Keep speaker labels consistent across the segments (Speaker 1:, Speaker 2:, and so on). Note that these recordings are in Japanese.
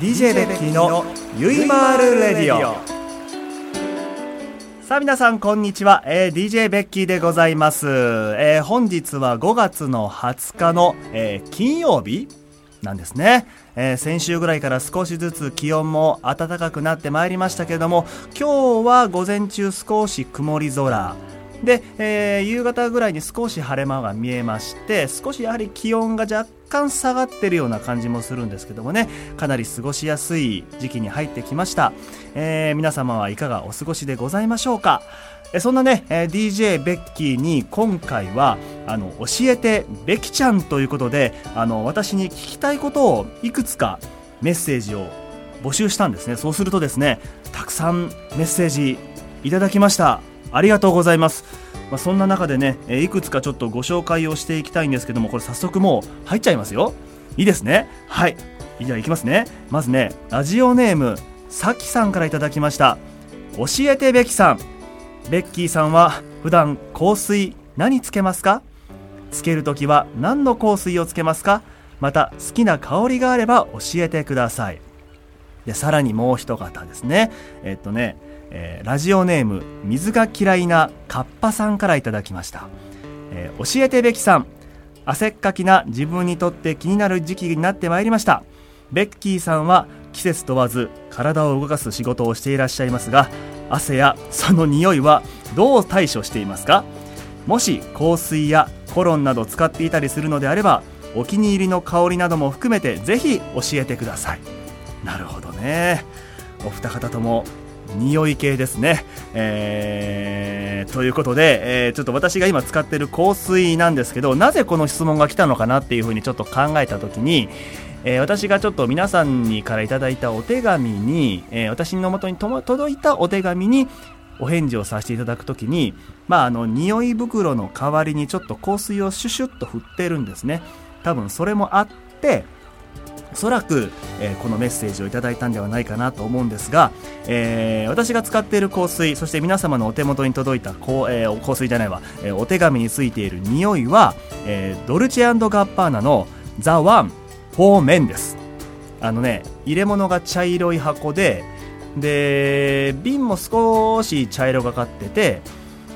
Speaker 1: DJ ベッキーのゆいまーるレディオ。さあ皆さんこんにちは、えー、DJ ベッキーでございます、えー、本日は5月の20日の、えー、金曜日なんですね、えー、先週ぐらいから少しずつ気温も暖かくなってまいりましたけれども今日は午前中少し曇り空。で、えー、夕方ぐらいに少し晴れ間が見えまして少しやはり気温が若干下がってるような感じもするんですけどもね。かなり過ごしやすい時期に入ってきました、えー、皆様はいかがお過ごしでございましょうか？そんなね、え DJ ベッキーに今回はあの教えてベキちゃんということであの私に聞きたいことをいくつかメッセージを募集したんですね。そうするとですねたくさんメッセージいただきました。ありがとうございます。まあ、そんな中でね、えいくつかちょっとご紹介をしていきたいんですけども、これ早速もう入っちゃいますよ。いいですね。はい。じゃあいきますね。まずね、ラジオネーム、さきさんからいただきました。教えてべきさん。ベッキーさんは普段香水何つけますか？つけるときは何の香水をつけますか？また好きな香りがあれば教えてください。で、さらにもう一方ですね。えっとね、えー、ラジオネーム水が嫌いなカッパさんからいただきました、えー、教えてべきさん。汗っかきな自分にとって気になる時期になってまいりました。ベッキーさんは季節問わず体を動かす仕事をしていらっしゃいますが汗やその匂いはどう対処していますか？もし香水やコロンなど使っていたりするのであればお気に入りの香りなども含めてぜひ教えてください。なるほどね。お二方とも匂い系ですね。えー、ということで、えー、ちょっと私が今使ってる香水なんですけど、なぜこの質問が来たのかなっていうふうにちょっと考えたときに、えー、私がちょっと皆さんにからいただいたお手紙に、えー、私のもとに届いたお手紙にお返事をさせていただくときに、まあ、あの、匂い袋の代わりにちょっと香水をシュシュッと振ってるんですね。多分それもあって、おそらく、えー、このメッセージをいただいたんではないかなと思うんですが、えー、私が使っている香水そして皆様のお手元に届いた香,、えー、香水じゃないわ、え、お手紙についている匂いは、え、ドルチェ&ガッバーナの The One for Men です。あのね入れ物が茶色い箱でで瓶も少し茶色がかってて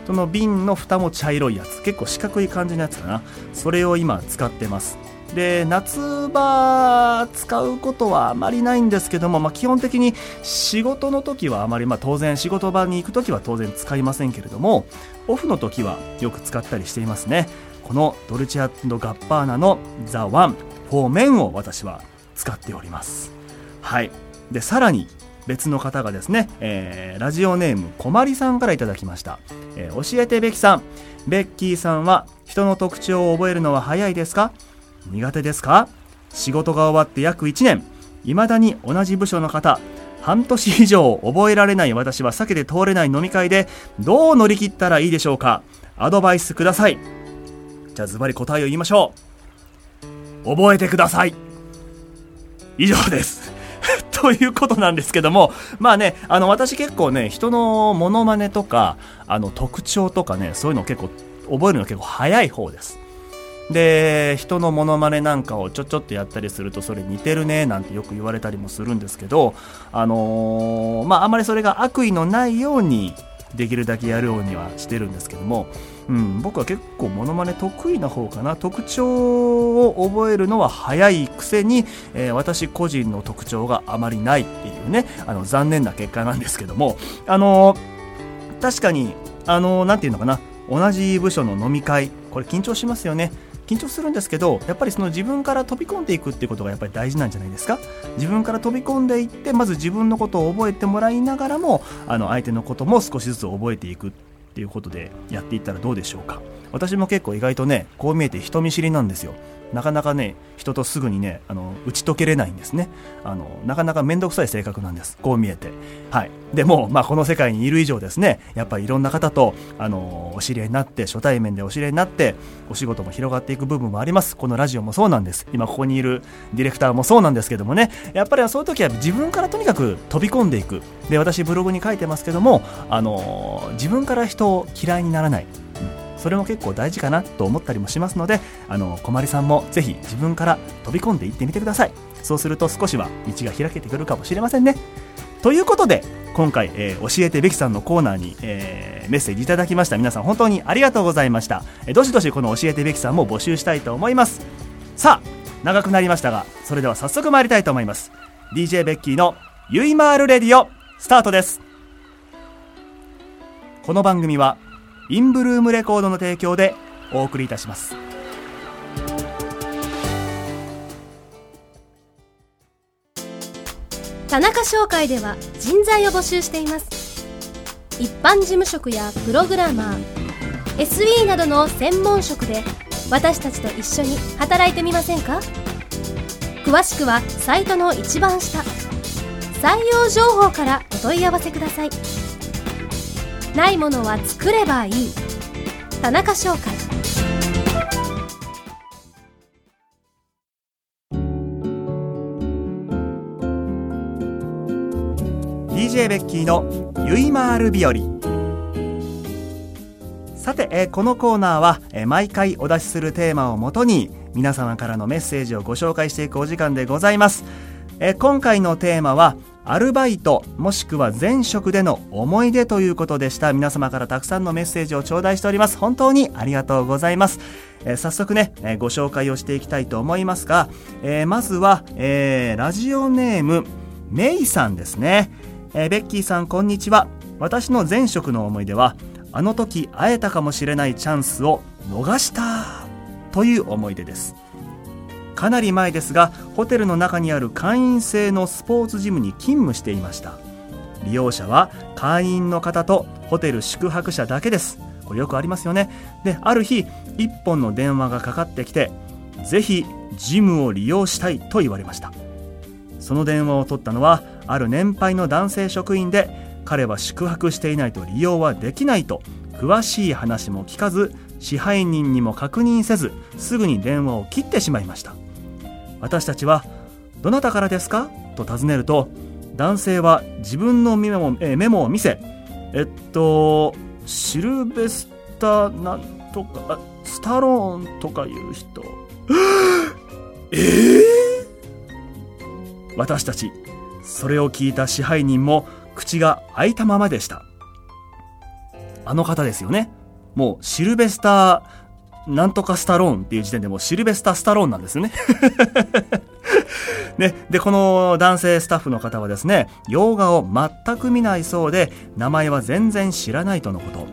Speaker 1: その瓶の蓋も茶色いやつ。結構四角い感じのやつかな。それを今使ってます。で夏場使うことはあまりないんですけども、まあ、基本的に仕事の時はあまり、まあ、当然仕事場に行く時は当然使いませんけれどもオフの時はよく使ったりしていますね。このドルチェガッパーナのザ・ワンフォーメンを私は使っております。はい。でさらに別の方がですね、えー、ラジオネームこまりさんからいただきました、えー、教えてベキさん。ベッキーさんは人の特徴を覚えるのは早いですか？苦手ですか？仕事が終わって約1年。未だに同じ部署の方半年以上覚えられない私は避けて通れない飲み会でどう乗り切ったらいいでしょうか？アドバイスください。じゃあズバリ答えを言いましょう。覚えてください。以上です。ということなんですけども、まあね、あの、私結構ね、人のモノマネとか、あの、特徴とかね、そういうの結構、覚えるの結構早い方です。で人のモノマネなんかをちょちょっとやったりするとそれ似てるねなんてよく言われたりもするんですけどあのー、まああまりそれが悪意のないようにできるだけやるようにはしてるんですけども、うん、僕は結構モノマネ得意な方かな。特徴を覚えるのは早いくせに、えー、私個人の特徴があまりないっていうねあの残念な結果なんですけどもあのー、確かにあのー、ていうのかな。同じ部署の飲み会。これ緊張しますよね。緊張するんですけどやっぱりその自分から飛び込んでいくっていうことがやっぱり大事なんじゃないですか？自分から飛び込んでいってまず自分のことを覚えてもらいながらもあの相手のことも少しずつ覚えていくっていうことでやっていったらどうでしょうか？私も結構意外とねこう見えて人見知りなんですよ。なかなかね人とすぐにねあの打ち解けれないんですね。あのなかなか面倒くさい性格なんです。こう見えて。はい。でも、まあ、この世界にいる以上ですねやっぱりいろんな方とあのお知り合いになって初対面でお知り合いになってお仕事も広がっていく部分もあります。このラジオもそうなんです。今ここにいるディレクターもそうなんですけどもね。やっぱりそういう時は自分からとにかく飛び込んでいく。で私ブログに書いてますけどもあの自分から人を嫌いにならない。それも結構大事かなと思ったりもしますのであの小まりさんもぜひ自分から飛び込んでいってみてください。そうすると少しは道が開けてくるかもしれませんね。ということで今回、えー、教えてべきさんのコーナーに、えー、メッセージいただきました。皆さん本当にありがとうございました、えー、どしどしこの教えてべきさんも募集したいと思います。さあ長くなりましたがそれでは早速参りたいと思います。DJ ベッキーのゆいまーるレディオスタートです。この番組はインブルームレコードの提供でお送りいたします。
Speaker 2: 田中商会では人材を募集しています。一般事務職やプログラマー SE などの専門職で私たちと一緒に働いてみませんか？詳しくはサイトの一番下採用情報からお問い合わせください。ないものは作ればいい。田中商会。
Speaker 1: DJ ベッキーのゆいまーる日和。さて、えー、このコーナーは、えー、毎回お出しするテーマをもとに皆様からのメッセージをご紹介していくお時間でございます、えー、今回のテーマはアルバイトもしくは前職での思い出ということでした。皆様からたくさんのメッセージを頂戴しております。本当にありがとうございます、えー、早速ね、えー、ご紹介をしていきたいと思いますが、えー、まずは、えー、ラジオネームメイさんですね。えー、ベッキーさんこんにちは。私の前職の思い出はあの時会えたかもしれないチャンスを逃したという思い出です。かなり前ですがホテルの中にある会員制のスポーツジムに勤務していました。利用者は会員の方とホテル宿泊者だけです。これよくありますよね。である日1本の電話がかかってきてぜひジムを利用したいと言われました。その電話を取ったのはある年配の男性職員で彼は宿泊していないと利用はできないと詳しい話も聞かず支配人にも確認せずすぐに電話を切ってしまいました。私たちは「どなたからですか?」と尋ねると男性は自分のメモえメモを見せ「えっとシルベスタなんとかスタローンとかいう人」えー、私たちそれを聞いた支配人も口が開いたままでした。あの方ですよね。もうシルベスターなんとかスタローンっていう時点でもうシルベスタスタローンなんですね。ね、で、この男性スタッフの方はですね、洋画を全く見ないそうで、名前は全然知らないとのこと。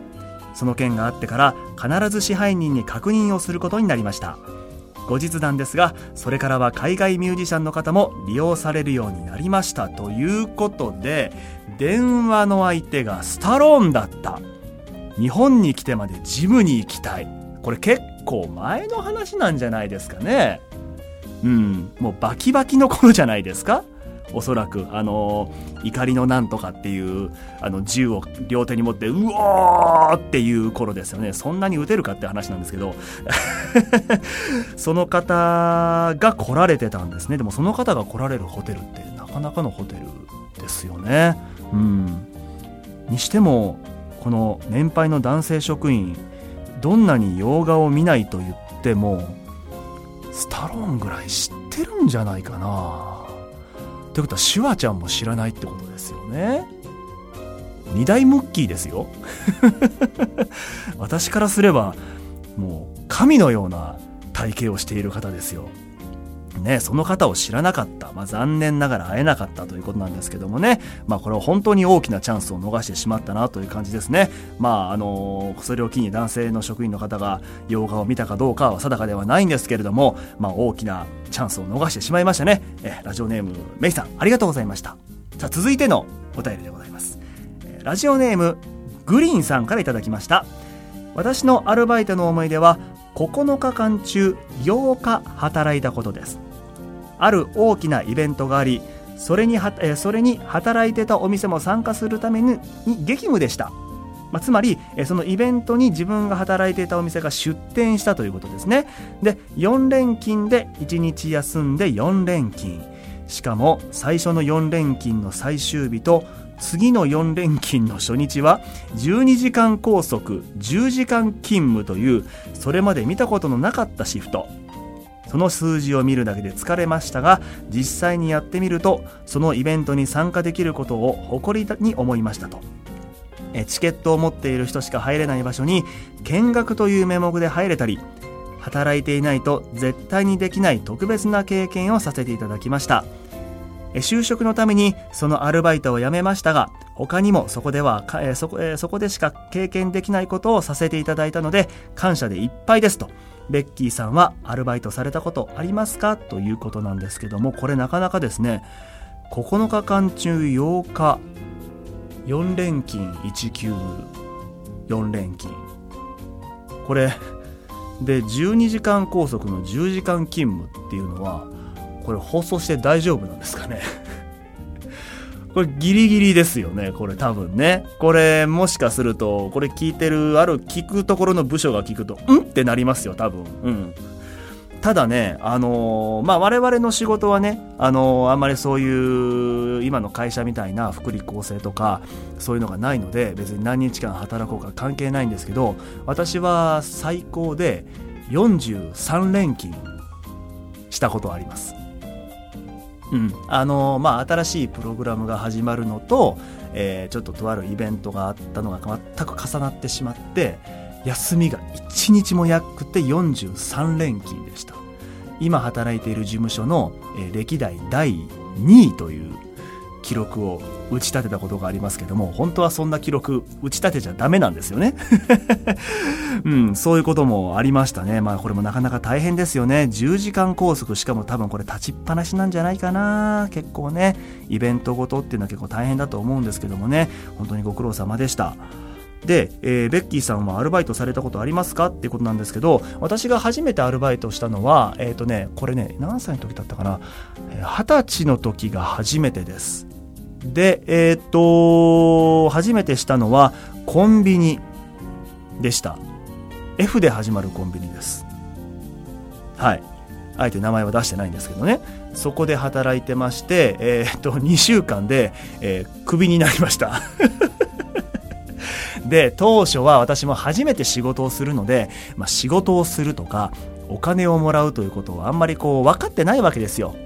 Speaker 1: その件があってから必ず支配人に確認をすることになりました。後日談ですがそれからは海外ミュージシャンの方も利用されるようになりましたということで電話の相手がスタローンだった日本に来てまでジムに行きたいこれ結構前の話なんじゃないですかね。うん。もうバキバキの頃じゃないですか？おそらく。あの怒りのなんとかっていうあの銃を両手に持ってうおーっていう頃ですよね。そんなに撃てるかって話なんですけど。その方が来られてたんですね。でもその方が来られるホテルってなかなかのホテルですよね。うん。にしてもこの年配の男性職員どんなに洋画を見ないと言ってもスタローンぐらい知ってるんじゃないかな。ということはシュワちゃんも知らないってことですよね。二大ムッキーですよ。私からすればもう神のような体型をしている方ですよ。ね、その方を知らなかった、まあ、残念ながら会えなかったということなんですけどもね、まあ、これは本当に大きなチャンスを逃してしまったなという感じですね。まあ、あのー、それを機に男性の職員の方が洋画を見たかどうかは定かではないんですけれども、まあ、大きなチャンスを逃してしまいましたね。えラジオネーム、メイさん、ありがとうございました。さあ、続いてのお便りでございます。えラジオネーム、グリーンさんから頂きました。私のアルバイトの思い出は、9日間中8日働いたことです。ある大きなイベントがありそれにはそれに働いてたお店も参加するために激務でした、まあ、つまりそのイベントに自分が働いていたお店が出店したということですね。で4連勤で1日休んで4連勤。しかも最初の4連勤の最終日と次の4連勤の初日は12時間拘束10時間勤務というそれまで見たことのなかったシフト。その数字を見るだけで疲れましたが実際にやってみるとそのイベントに参加できることを誇りに思いましたと。チケットを持っている人しか入れない場所に見学という名目で入れたり働いていないと絶対にできない特別な経験をさせていただきました。就職のためにそのアルバイトを辞めましたが他にもそこではそこそこでしか経験できないことをさせていただいたので感謝でいっぱいですと。ベッキーさんはアルバイトされたことありますか？ということなんですけどもこれなかなかですね9日間中8日4連勤1休4連勤。これで12時間拘束の10時間勤務っていうのはこれ放送して大丈夫なんですかね？これギリギリですよね。これ多分ね。これもしかするとこれ聞いてるある聞くところの部署が聞くとん？ってなりますよ多分。うん。ただね、あのー、まあ、我々の仕事はね、あのー、あんまりそういう今の会社みたいな福利厚生とかそういうのがないので別に何日間働こうか関係ないんですけど私は最高で43連勤したことあります。うん、あの、まあ新しいプログラムが始まるのと、えー、ちょっととあるイベントがあったのが全く重なってしまって休みが1日もやくて43連勤でした。今働いている事務所の、え歴代第2位という記録を打ち立てたことがありますけども本当はそんな記録打ち立てちゃダメなんですよね。うんそういうこともありましたね。まあこれもなかなか大変ですよね。10時間拘束しかも多分これ立ちっぱなしなんじゃないかな。結構ねイベントごとっていうのは結構大変だと思うんですけどもね。本当にご苦労様でした。で、えー、ベッキーさんはアルバイトされたことありますか？っていうことなんですけど、私が初めてアルバイトしたのは、えっ、ー、とね、これね、何歳の時だったかな、二十歳の時が初めてです。で、えっ、と、初めてしたのはコンビニでした。F で始まるコンビニです。はい。あえて名前は出してないんですけどね。そこで働いてまして、えっ、と、2週間で、えー、クビになりました。で当初は私も初めて仕事をするので、まあ、仕事をするとかお金をもらうということをあんまりこう分かってないわけですよ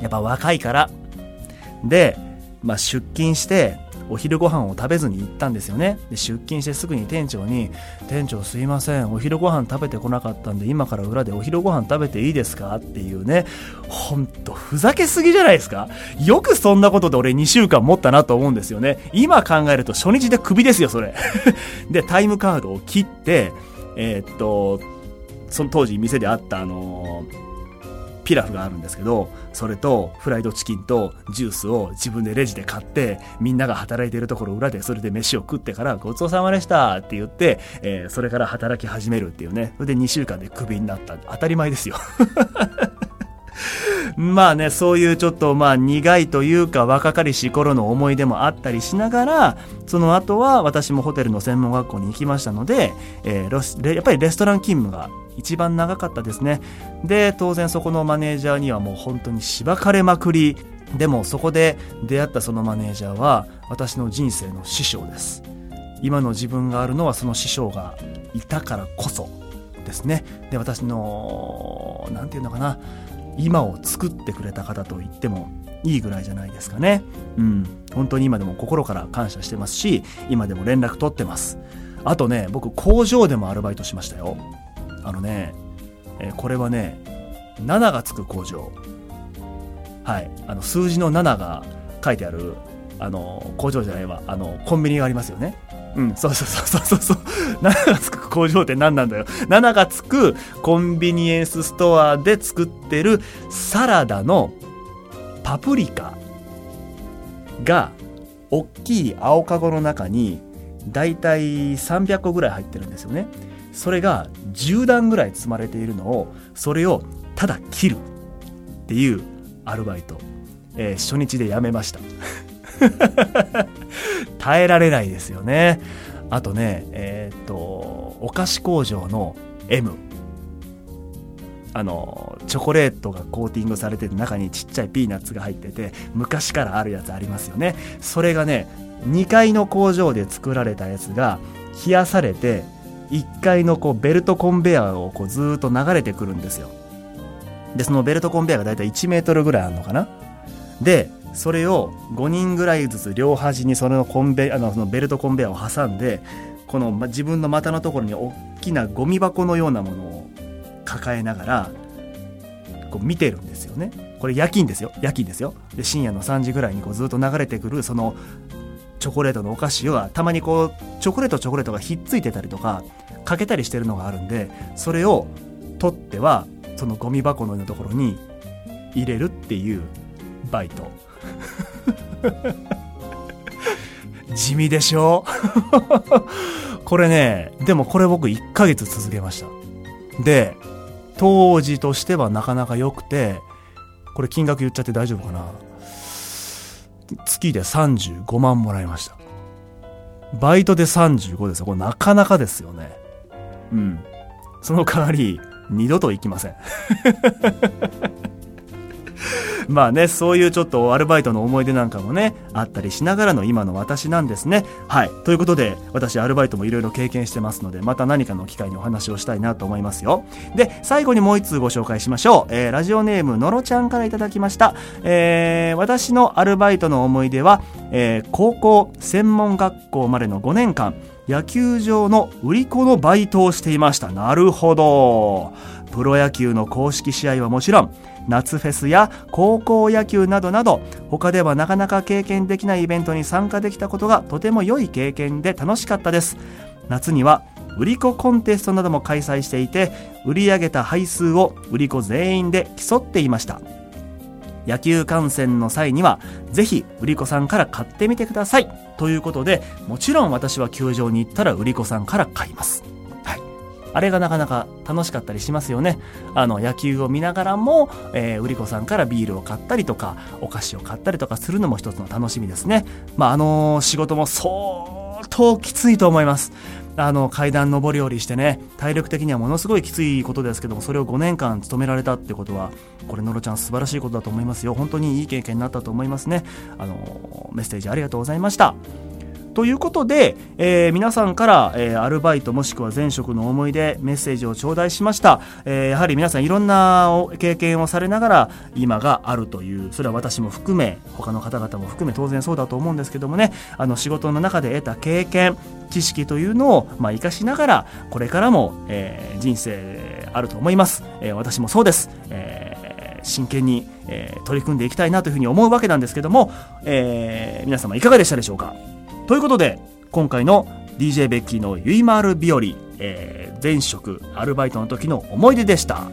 Speaker 1: やっぱ若いからで、まあ、出勤してお昼ご飯を食べずに行ったんですよね。で出勤してすぐに店長に「店長すいません。お昼ご飯食べてこなかったんで今から裏でお昼ご飯食べていいですか?」っていうね。ほんとふざけすぎじゃないですか？よくそんなことで俺2週間持ったなと思うんですよね。今考えると初日でクビですよそれ。でタイムカードを切ってえー、っとその当時店であったあのーピラフがあるんですけどそれとフライドチキンとジュースを自分でレジで買ってみんなが働いてるところ裏でそれで飯を食ってからごちそうさまでしたって言って、えー、それから働き始めるっていうね。それで2週間でクビになった。当たり前ですよ。まあね、そういうちょっとまあ苦いというか若かりし頃の思い出もあったりしながら、その後は私もホテルの専門学校に行きましたので、えー、やっぱりレストラン勤務が一番長かったですね。で、当然そこのマネージャーにはもう本当にしばかれまくり、でもそこで出会ったそのマネージャーは私の人生の師匠です。今の自分があるのはその師匠がいたからこそですね。で、私の、なんていうのかな、今を作ってくれた方と言ってもいいぐらいじゃないですかね。うん。本当に今でも心から感謝してますし、今でも連絡取ってます。あとね、僕工場でもアルバイトしましたよ。あのね、えー、これはね、7がつく工場。はい。あの、数字の7が書いてある、あの、工場じゃないわ、あの、コンビニがありますよね。うん、そうそうそうそうそう。7がつく工場って何なんだよ。7がつくコンビニエンスストアで作ってるサラダのパプリカが、大きい青かごの中に、だいたい300個ぐらい入ってるんですよね。それが10段ぐらい積まれているのを、それをただ切るっていうアルバイト。えー、初日で辞めました。耐えられないですよね。あとね、えー、っと、お菓子工場の M。あのチョコレートがコーティングされてて中にちっちゃいピーナッツが入ってて昔からあるやつありますよねそれがね2階の工場で作られたやつが冷やされて1階のこうベルトコンベヤーをこうずっと流れてくるんですよでそのベルトコンベヤーがだいたい1メートルぐらいあるのかな？でそれを5人ぐらいずつ両端にそのコンベあのそのベルトコンベヤーを挟んでこの自分の股のところに大きなゴミ箱のようなものを抱えながらこう見てるんですよ。ねこれ夜勤ですよ。夜勤ですよで深夜の3時ぐらいにこうずっと流れてくるそのチョコレートのお菓子はたまにこうチョコレートチョコレートがひっついてたりとかかけたりしてるのがあるんでそれを取ってはそのゴミ箱のようなところに入れるっていうバイト。地味でしょ？これねでもこれ僕1ヶ月続けました。で当時としてはなかなか良くてこれ金額言っちゃって大丈夫かな？月で35万もらいました。バイトで35ですよ。これなかなかですよね。うん。その代わり二度と行きません まあね、そういうちょっとアルバイトの思い出なんかもね、あったりしながらの今の私なんですね。はい。ということで、私アルバイトもいろいろ経験してますので、また何かの機会にお話をしたいなと思いますよ。で、最後にもう一通ご紹介しましょう。えー、ラジオネームのろちゃんからいただきました。えー、私のアルバイトの思い出は、えー、高校専門学校までの5年間、野球場の売り子のバイトをしていました。なるほど。プロ野球の公式試合はもちろん、夏フェスや高校野球などなど他ではなかなか経験できないイベントに参加できたことがとても良い経験で楽しかったです。夏には売り子コンテストなども開催していて売り上げた配数を売り子全員で競っていました。野球観戦の際にはぜひ売り子さんから買ってみてください。ということでもちろん私は球場に行ったら売り子さんから買います。あれがなかなか楽しかったりしますよね。あの、野球を見ながらも、えー、売り子さんからビールを買ったりとか、お菓子を買ったりとかするのも一つの楽しみですね。まあ、あのー、仕事も相当きついと思います。あの階段上り下りしてね体力的にはものすごいきついことですけどもそれを5年間務められたってことはこれのろちゃん素晴らしいことだと思いますよ本当にいい経験になったと思いますねあのメッセージありがとうございましたということで、えー、皆さんから、えー、アルバイトもしくは前職の思い出メッセージを頂戴しました、えー、やはり皆さんいろんな経験をされながら今があるというそれは私も含め他の方々も含め当然そうだと思うんですけどもね。あの仕事の中で得た経験知識というのを、まあ、生かしながらこれからも、え、人生あると思います、え、私もそうです、えー、真剣に、えー、取り組んでいきたいなというふうに思うわけなんですけども、えー、皆様いかがでしたでしょうか？ということで今回の DJ ベッキーのゆいまる日和、えー、前職アルバイトの時の思い出でした。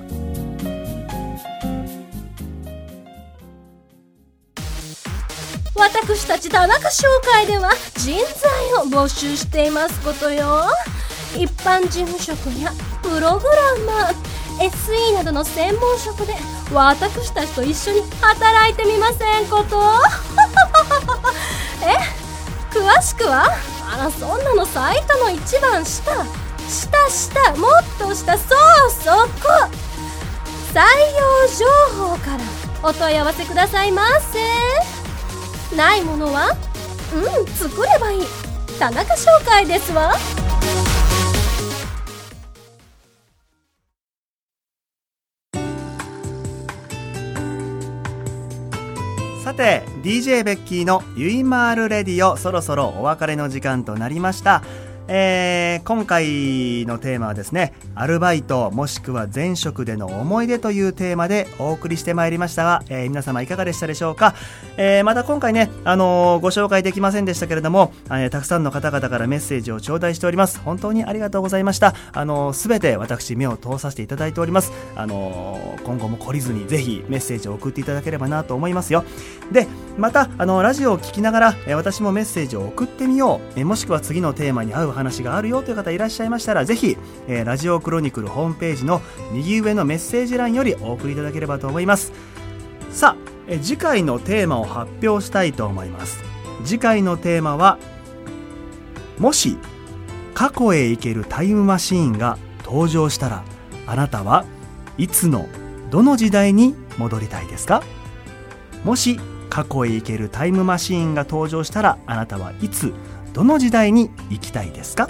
Speaker 2: 私たち田中商会では人材を募集していますことよ。一般事務職やプログラマー SE などの専門職で私たちと一緒に働いてみませんこと。え？詳しくは？あらそんなのサイトの一番下。下下もっと下そうそこ。採用情報からお問い合わせくださいませ。ないものは？うん作ればいい。田中紹介ですわ。
Speaker 1: て DJ ベッキーのゆいまーるレディオそろそろお別れの時間となりました。えー、今回のテーマはですね、アルバイトもしくは前職での思い出というテーマでお送りしてまいりましたが、えー、皆様いかがでしたでしょうか、えー、また今回ね、あの、ご紹介できませんでしたけれども、え、たくさんの方々からメッセージを頂戴しております。本当にありがとうございました。あのすべて私目を通させていただいております。あの今後も懲りずにぜひメッセージを送っていただければなと思いますよ。で、また、あのラジオを聞きながら、え私もメッセージを送ってみよう、えもしくは次のテーマに合う話があるよという方いらっしゃいましたらぜひ、えー、ラジオクロニクルホームページの右上のメッセージ欄よりお送りいただければと思います。さあ、え次回のテーマを発表したいと思います。次回のテーマはもし過去へ行けるタイムマシーンが登場したらあなたはいつのどの時代に戻りたいですか？もし過去へ行けるタイムマシーンが登場したらあなたはいつどの時代に行きたいですか？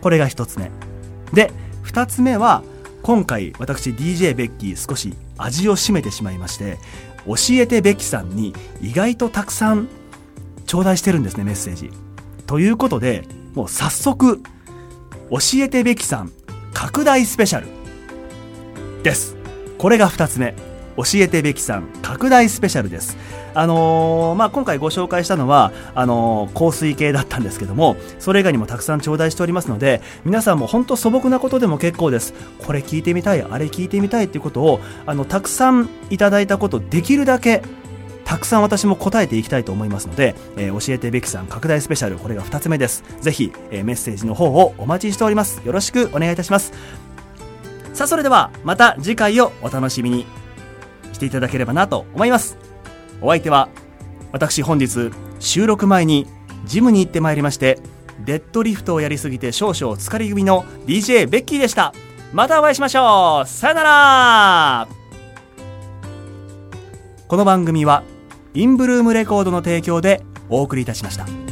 Speaker 1: これが一つ目。で二つ目は今回私 DJ ベッキー少し味を占めてしまいまして教えてベッキーさんに意外とたくさん頂戴してるんですねメッセージ。ということでもう早速教えてベッキーさん拡大スペシャルです。これが二つ目。教えてべきさん拡大スペシャルです。あのー、まあ、今回ご紹介したのはあのー、香水系だったんですけどもそれ以外にもたくさん頂戴しておりますので皆さんも本当素朴なことでも結構です。これ聞いてみたいあれ聞いてみたいっていうことをあのたくさんいただいたことできるだけたくさん私も答えていきたいと思いますので、えー、教えてべきさん拡大スペシャルこれが2つ目です。ぜひ、え、メッセージの方をお待ちしております。よろしくお願いいたします。さあそれではまた次回をお楽しみに。ていただければなと思います。お相手は私本日収録前にジムに行ってまいりましてデッドリフトをやりすぎて少々疲れ気味の DJ ベッキーでした。またお会いしましょう。さよなら。この番組はインブルームレコードの提供でお送りいたしました。